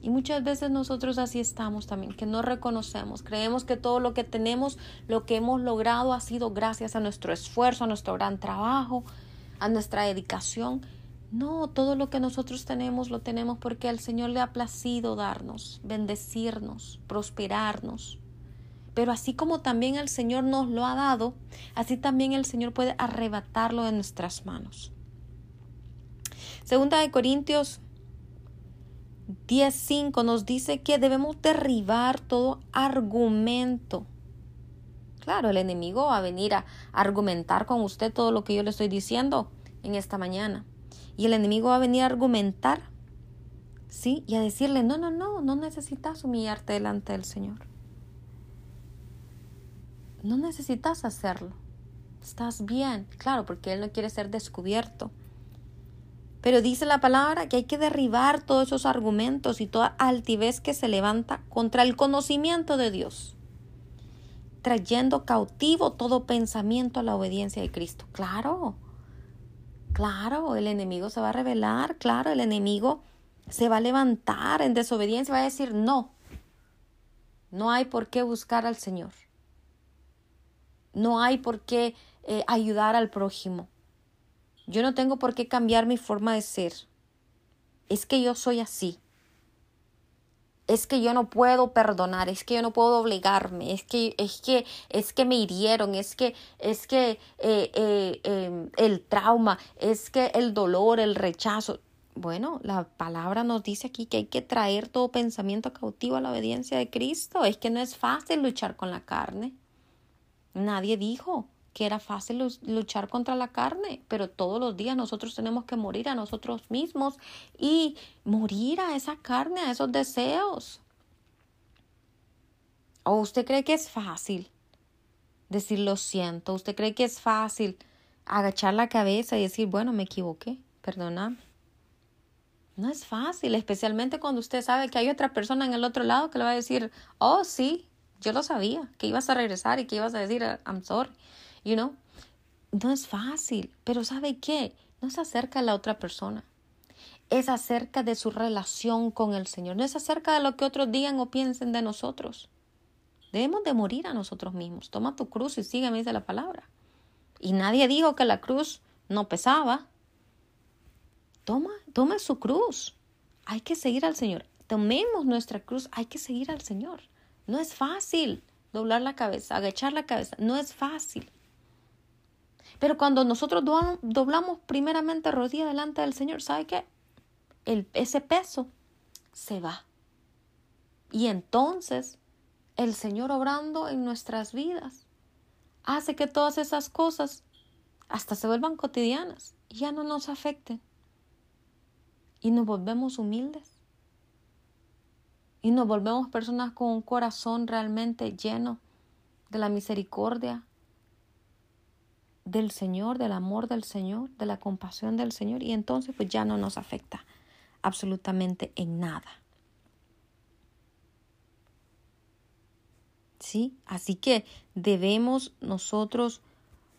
Y muchas veces nosotros así estamos también, que no reconocemos, creemos que todo lo que tenemos, lo que hemos logrado ha sido gracias a nuestro esfuerzo, a nuestro gran trabajo, a nuestra dedicación. No, todo lo que nosotros tenemos lo tenemos porque al Señor le ha placido darnos, bendecirnos, prosperarnos. Pero así como también el Señor nos lo ha dado, así también el Señor puede arrebatarlo de nuestras manos. Segunda de Corintios 10.5 nos dice que debemos derribar todo argumento. Claro, el enemigo va a venir a argumentar con usted todo lo que yo le estoy diciendo en esta mañana. Y el enemigo va a venir a argumentar, ¿sí? Y a decirle, no, no, no, no necesitas humillarte delante del Señor. No necesitas hacerlo. Estás bien, claro, porque Él no quiere ser descubierto. Pero dice la palabra que hay que derribar todos esos argumentos y toda altivez que se levanta contra el conocimiento de Dios, trayendo cautivo todo pensamiento a la obediencia de Cristo. Claro, claro, el enemigo se va a revelar, claro, el enemigo se va a levantar en desobediencia, va a decir, no, no hay por qué buscar al Señor, no hay por qué eh, ayudar al prójimo yo no tengo por qué cambiar mi forma de ser. Es que yo soy así. Es que yo no puedo perdonar, es que yo no puedo obligarme, es que, es que, es que me hirieron, es que, es que eh, eh, em, el trauma, es que el dolor, el rechazo. Bueno, la palabra nos dice aquí que hay que traer todo pensamiento cautivo a la obediencia de Cristo. Es que no es fácil luchar con la carne. Nadie dijo que era fácil luchar contra la carne, pero todos los días nosotros tenemos que morir a nosotros mismos y morir a esa carne, a esos deseos. ¿O usted cree que es fácil decir lo siento? ¿Usted cree que es fácil agachar la cabeza y decir, bueno, me equivoqué, perdóname? No es fácil, especialmente cuando usted sabe que hay otra persona en el otro lado que le va a decir, oh, sí, yo lo sabía, que ibas a regresar y que ibas a decir, I'm sorry. You know? No es fácil, pero ¿sabe qué? No es acerca de la otra persona. Es acerca de su relación con el Señor. No es acerca de lo que otros digan o piensen de nosotros. Debemos de morir a nosotros mismos. Toma tu cruz y sígueme, dice la palabra. Y nadie dijo que la cruz no pesaba. Toma, toma su cruz. Hay que seguir al Señor. Tomemos nuestra cruz. Hay que seguir al Señor. No es fácil doblar la cabeza, agachar la cabeza. No es fácil. Pero cuando nosotros doblamos primeramente rodilla delante del Señor, ¿sabe qué? El, ese peso se va. Y entonces el Señor obrando en nuestras vidas hace que todas esas cosas hasta se vuelvan cotidianas y ya no nos afecten. Y nos volvemos humildes. Y nos volvemos personas con un corazón realmente lleno de la misericordia, del Señor, del amor del Señor, de la compasión del Señor y entonces pues ya no nos afecta absolutamente en nada. ¿Sí? Así que debemos nosotros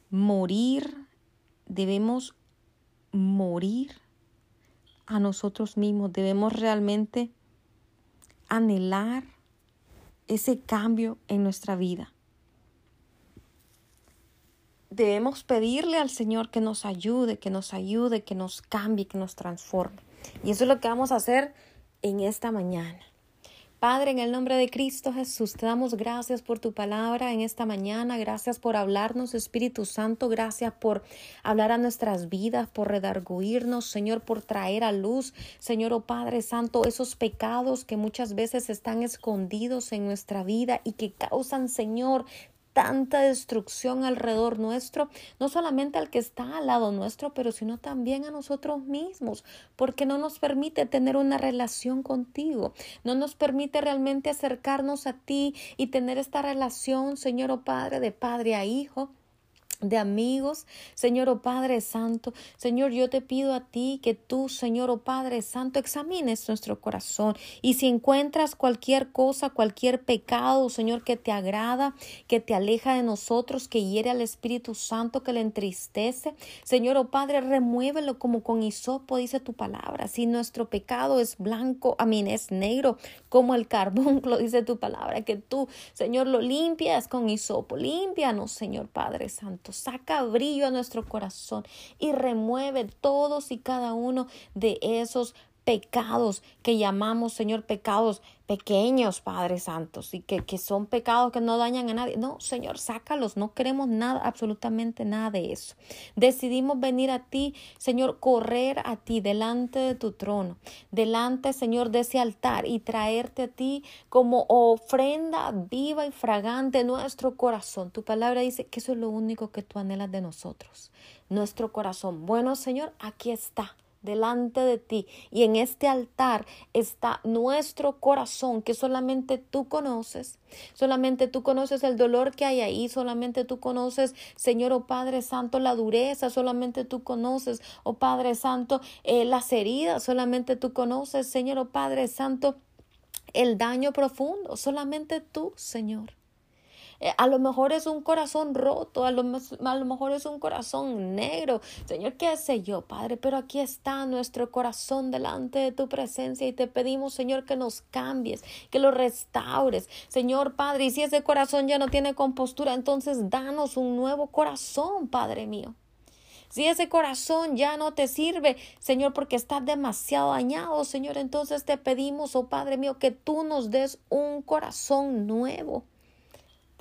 morir, debemos morir a nosotros mismos, debemos realmente anhelar ese cambio en nuestra vida debemos pedirle al Señor que nos ayude, que nos ayude, que nos cambie, que nos transforme. Y eso es lo que vamos a hacer en esta mañana. Padre, en el nombre de Cristo Jesús, te damos gracias por tu palabra en esta mañana. Gracias por hablarnos, Espíritu Santo. Gracias por hablar a nuestras vidas, por redarguirnos, Señor, por traer a luz, Señor, oh Padre Santo, esos pecados que muchas veces están escondidos en nuestra vida y que causan, Señor, tanta destrucción alrededor nuestro, no solamente al que está al lado nuestro, pero sino también a nosotros mismos, porque no nos permite tener una relación contigo, no nos permite realmente acercarnos a ti y tener esta relación, Señor o oh Padre, de Padre a Hijo de amigos, Señor o oh Padre Santo. Señor, yo te pido a ti que tú, Señor o oh Padre Santo, examines nuestro corazón y si encuentras cualquier cosa, cualquier pecado, Señor, que te agrada, que te aleja de nosotros, que hiere al Espíritu Santo, que le entristece, Señor o oh Padre, remuévelo como con hisopo, dice tu palabra. Si nuestro pecado es blanco, a mí es negro, como el carbón, dice tu palabra, que tú, Señor, lo limpias con hisopo. Límpianos, Señor Padre Santo saca brillo a nuestro corazón y remueve todos y cada uno de esos pecados que llamamos, Señor, pecados pequeños, Padre Santos, y que, que, son pecados que no dañan a nadie. No, Señor, sácalos, no queremos nada, absolutamente nada de eso. Decidimos venir a ti, Señor, correr a ti delante de tu trono, delante, Señor, de ese altar y traerte a ti como ofrenda viva y fragante nuestro corazón. Tu palabra dice que eso es lo único que tú anhelas de nosotros, nuestro corazón. Bueno, Señor, aquí está delante de ti. Y en este altar está nuestro corazón que solamente tú conoces, solamente tú conoces el dolor que hay ahí, solamente tú conoces, Señor, oh Padre Santo, la dureza, solamente tú conoces, oh Padre Santo, eh, las heridas, solamente tú conoces, Señor, oh Padre Santo, el daño profundo, solamente tú, Señor. Eh, a lo mejor es un corazón roto, a lo, a lo mejor es un corazón negro. Señor, qué sé yo, Padre, pero aquí está nuestro corazón delante de tu presencia y te pedimos, Señor, que nos cambies, que lo restaures. Señor, Padre, y si ese corazón ya no tiene compostura, entonces danos un nuevo corazón, Padre mío. Si ese corazón ya no te sirve, Señor, porque está demasiado dañado, Señor, entonces te pedimos, oh Padre mío, que tú nos des un corazón nuevo.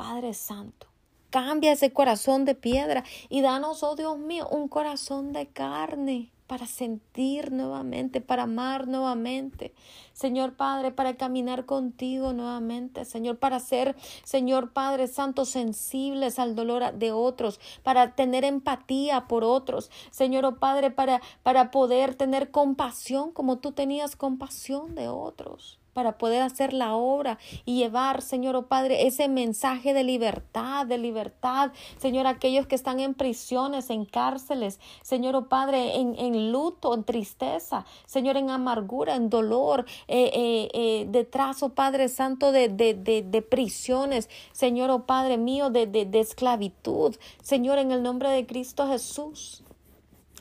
Padre Santo. Cambia ese corazón de piedra y danos, oh Dios mío, un corazón de carne para sentir nuevamente, para amar nuevamente. Señor Padre, para caminar contigo nuevamente. Señor, para ser, Señor Padre Santo, sensibles al dolor de otros, para tener empatía por otros. Señor oh Padre, para, para poder tener compasión como tú tenías compasión de otros para poder hacer la obra y llevar, Señor, oh Padre, ese mensaje de libertad, de libertad, Señor, aquellos que están en prisiones, en cárceles, Señor, oh Padre, en, en luto, en tristeza, Señor, en amargura, en dolor, eh, eh, eh, detrás, oh Padre Santo, de, de, de, prisiones, Señor, oh Padre mío, de, de, de esclavitud, Señor, en el nombre de Cristo Jesús.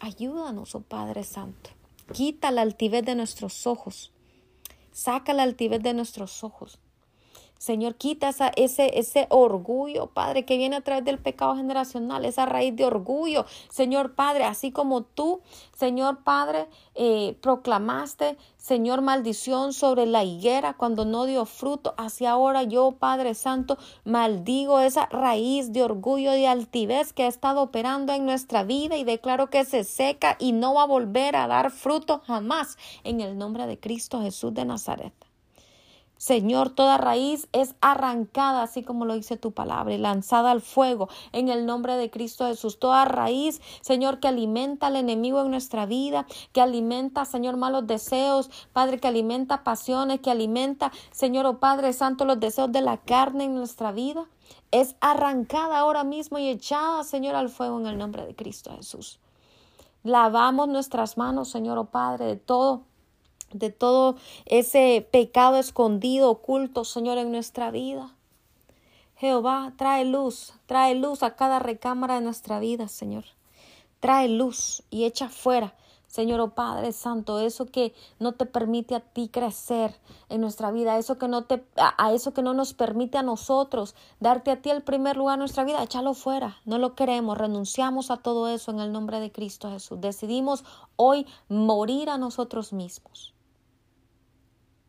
Ayúdanos, oh Padre Santo. Quita la altivez de nuestros ojos. Saca la altivez de nuestros ojos. Señor, quita ese, ese orgullo, Padre, que viene a través del pecado generacional, esa raíz de orgullo. Señor Padre, así como tú, Señor Padre, eh, proclamaste, Señor, maldición sobre la higuera cuando no dio fruto. Así ahora yo, Padre Santo, maldigo esa raíz de orgullo y altivez que ha estado operando en nuestra vida y declaro que se seca y no va a volver a dar fruto jamás en el nombre de Cristo Jesús de Nazaret. Señor, toda raíz es arrancada, así como lo dice tu palabra, y lanzada al fuego en el nombre de Cristo Jesús. Toda raíz, Señor, que alimenta al enemigo en nuestra vida, que alimenta, Señor, malos deseos, Padre, que alimenta pasiones, que alimenta, Señor, oh Padre Santo, los deseos de la carne en nuestra vida, es arrancada ahora mismo y echada, Señor, al fuego en el nombre de Cristo Jesús. Lavamos nuestras manos, Señor, oh Padre, de todo de todo ese pecado escondido, oculto, Señor, en nuestra vida. Jehová, trae luz, trae luz a cada recámara de nuestra vida, Señor. Trae luz y echa fuera, Señor, oh Padre Santo, eso que no te permite a ti crecer en nuestra vida, eso que no te, a, eso que no nos permite a nosotros darte a ti el primer lugar en nuestra vida, échalo fuera. No lo queremos, renunciamos a todo eso en el nombre de Cristo Jesús. Decidimos hoy morir a nosotros mismos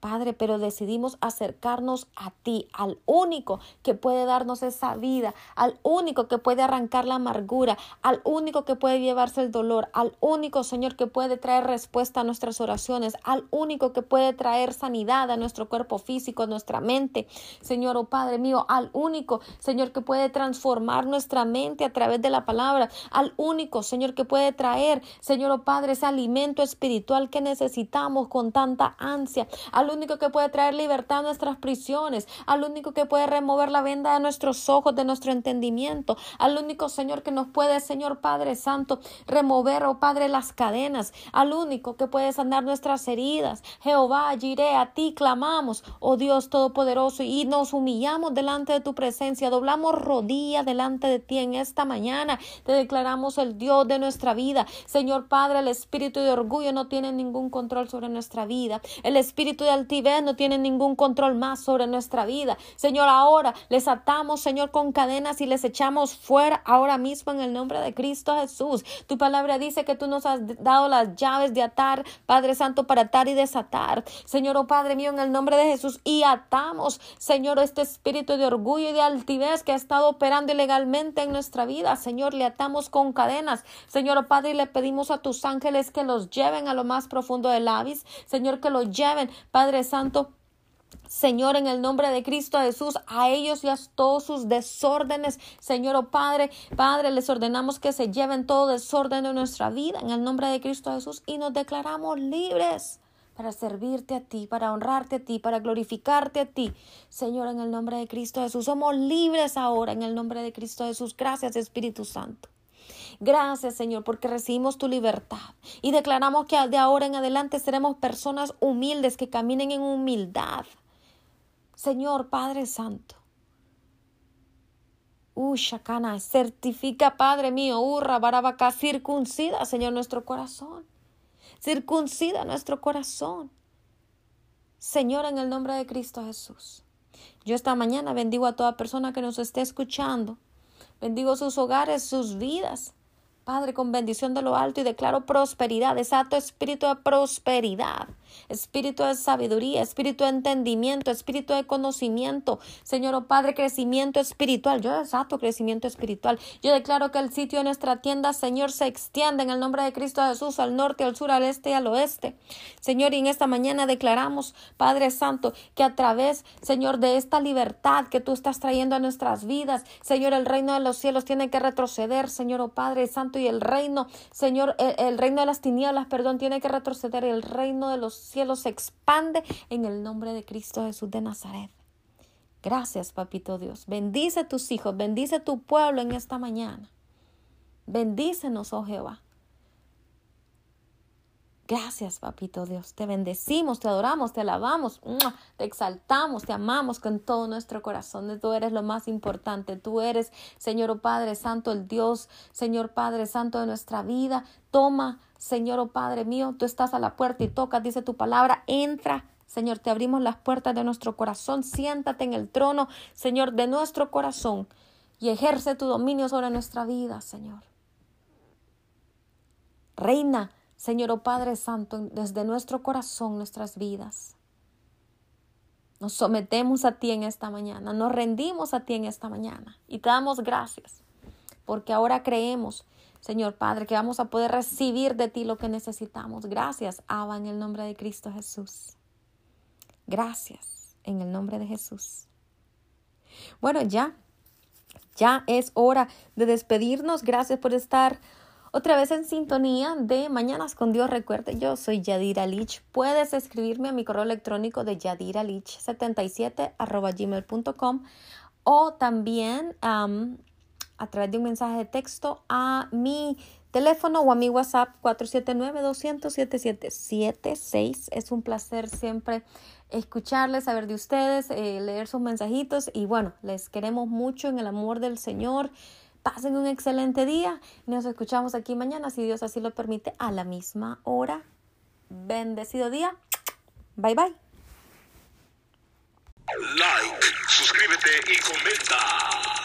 Padre, pero decidimos acercarnos a ti, al único que puede darnos esa vida, al único que puede arrancar la amargura, al único que puede llevarse el dolor, al único, Señor, que puede traer respuesta a nuestras oraciones, al único que puede traer sanidad a nuestro cuerpo físico, a nuestra mente. Señor, oh Padre mío, al único, Señor, que puede transformar nuestra mente a través de la palabra, al único, Señor, que puede traer, Señor, oh Padre, ese alimento espiritual que necesitamos con tanta ansia, al único que puede traer libertad a nuestras prisiones, al único que puede remover la venda de nuestros ojos, de nuestro entendimiento, al único Señor que nos puede, Señor Padre Santo, remover, oh Padre, las cadenas, al único que puede sanar nuestras heridas. Jehová, iré a ti clamamos, oh Dios Todopoderoso, y nos humillamos delante de tu presencia, doblamos rodilla delante de ti en esta mañana, te declaramos el Dios de nuestra vida. Señor Padre, el espíritu de orgullo no tiene ningún control sobre nuestra vida, el espíritu de altivez no tiene ningún control más sobre nuestra vida. Señor, ahora les atamos, Señor, con cadenas y les echamos fuera ahora mismo en el nombre de Cristo Jesús. Tu palabra dice que tú nos has dado las llaves de atar, Padre Santo, para atar y desatar. Señor, oh Padre mío, en el nombre de Jesús, y atamos, Señor, este espíritu de orgullo y de altivez que ha estado operando ilegalmente en nuestra vida. Señor, le atamos con cadenas. Señor, oh Padre, y le pedimos a tus ángeles que los lleven a lo más profundo del avis. Señor, que los lleven, Padre Santo, Señor, en el nombre de Cristo Jesús, a ellos y a todos sus desórdenes, Señor, oh Padre, Padre, les ordenamos que se lleven todo desorden de nuestra vida en el nombre de Cristo Jesús y nos declaramos libres para servirte a ti, para honrarte a ti, para glorificarte a ti. Señor, en el nombre de Cristo Jesús, somos libres ahora en el nombre de Cristo Jesús. Gracias, Espíritu Santo. Gracias, Señor, porque recibimos tu libertad y declaramos que de ahora en adelante seremos personas humildes que caminen en humildad. Señor Padre Santo. Ushakana, certifica, Padre mío, urra, barabaca, circuncida, Señor, nuestro corazón. Circuncida nuestro corazón. Señor, en el nombre de Cristo Jesús. Yo esta mañana bendigo a toda persona que nos esté escuchando. Bendigo sus hogares, sus vidas. Padre, con bendición de lo alto y declaro prosperidad, desato espíritu de prosperidad espíritu de sabiduría, espíritu de entendimiento, espíritu de conocimiento. Señor, oh Padre, crecimiento espiritual. Yo desato crecimiento espiritual. Yo declaro que el sitio de nuestra tienda, Señor, se extiende en el nombre de Cristo Jesús al norte, al sur, al este y al oeste. Señor, y en esta mañana declaramos, Padre Santo, que a través, Señor, de esta libertad que tú estás trayendo a nuestras vidas, Señor, el reino de los cielos tiene que retroceder, Señor, oh Padre Santo, y el reino, Señor, el, el reino de las tinieblas, perdón, tiene que retroceder, el reino de los cielo se expande en el nombre de Cristo Jesús de Nazaret. Gracias, papito Dios. Bendice a tus hijos, bendice a tu pueblo en esta mañana. Bendícenos, oh Jehová. Gracias, papito Dios. Te bendecimos, te adoramos, te alabamos, te exaltamos, te amamos con todo nuestro corazón. Tú eres lo más importante. Tú eres, Señor oh Padre Santo, el Dios, Señor Padre Santo de nuestra vida. Toma Señor, oh Padre mío, tú estás a la puerta y tocas, dice tu palabra, entra. Señor, te abrimos las puertas de nuestro corazón, siéntate en el trono, Señor, de nuestro corazón y ejerce tu dominio sobre nuestra vida, Señor. Reina, Señor, oh Padre Santo, desde nuestro corazón, nuestras vidas. Nos sometemos a ti en esta mañana, nos rendimos a ti en esta mañana y te damos gracias, porque ahora creemos Señor Padre, que vamos a poder recibir de ti lo que necesitamos. Gracias, Abba, en el nombre de Cristo Jesús. Gracias, en el nombre de Jesús. Bueno, ya, ya es hora de despedirnos. Gracias por estar otra vez en sintonía de Mañanas con Dios. Recuerde, yo soy Yadira Lich. Puedes escribirme a mi correo electrónico de yadiralich77 gmail.com o también a través de un mensaje de texto a mi teléfono o a mi WhatsApp 479-200-7776. Es un placer siempre escucharles, saber de ustedes, eh, leer sus mensajitos y bueno, les queremos mucho en el amor del Señor. Pasen un excelente día nos escuchamos aquí mañana, si Dios así lo permite, a la misma hora. Bendecido día. Bye bye. Like, suscríbete y comenta.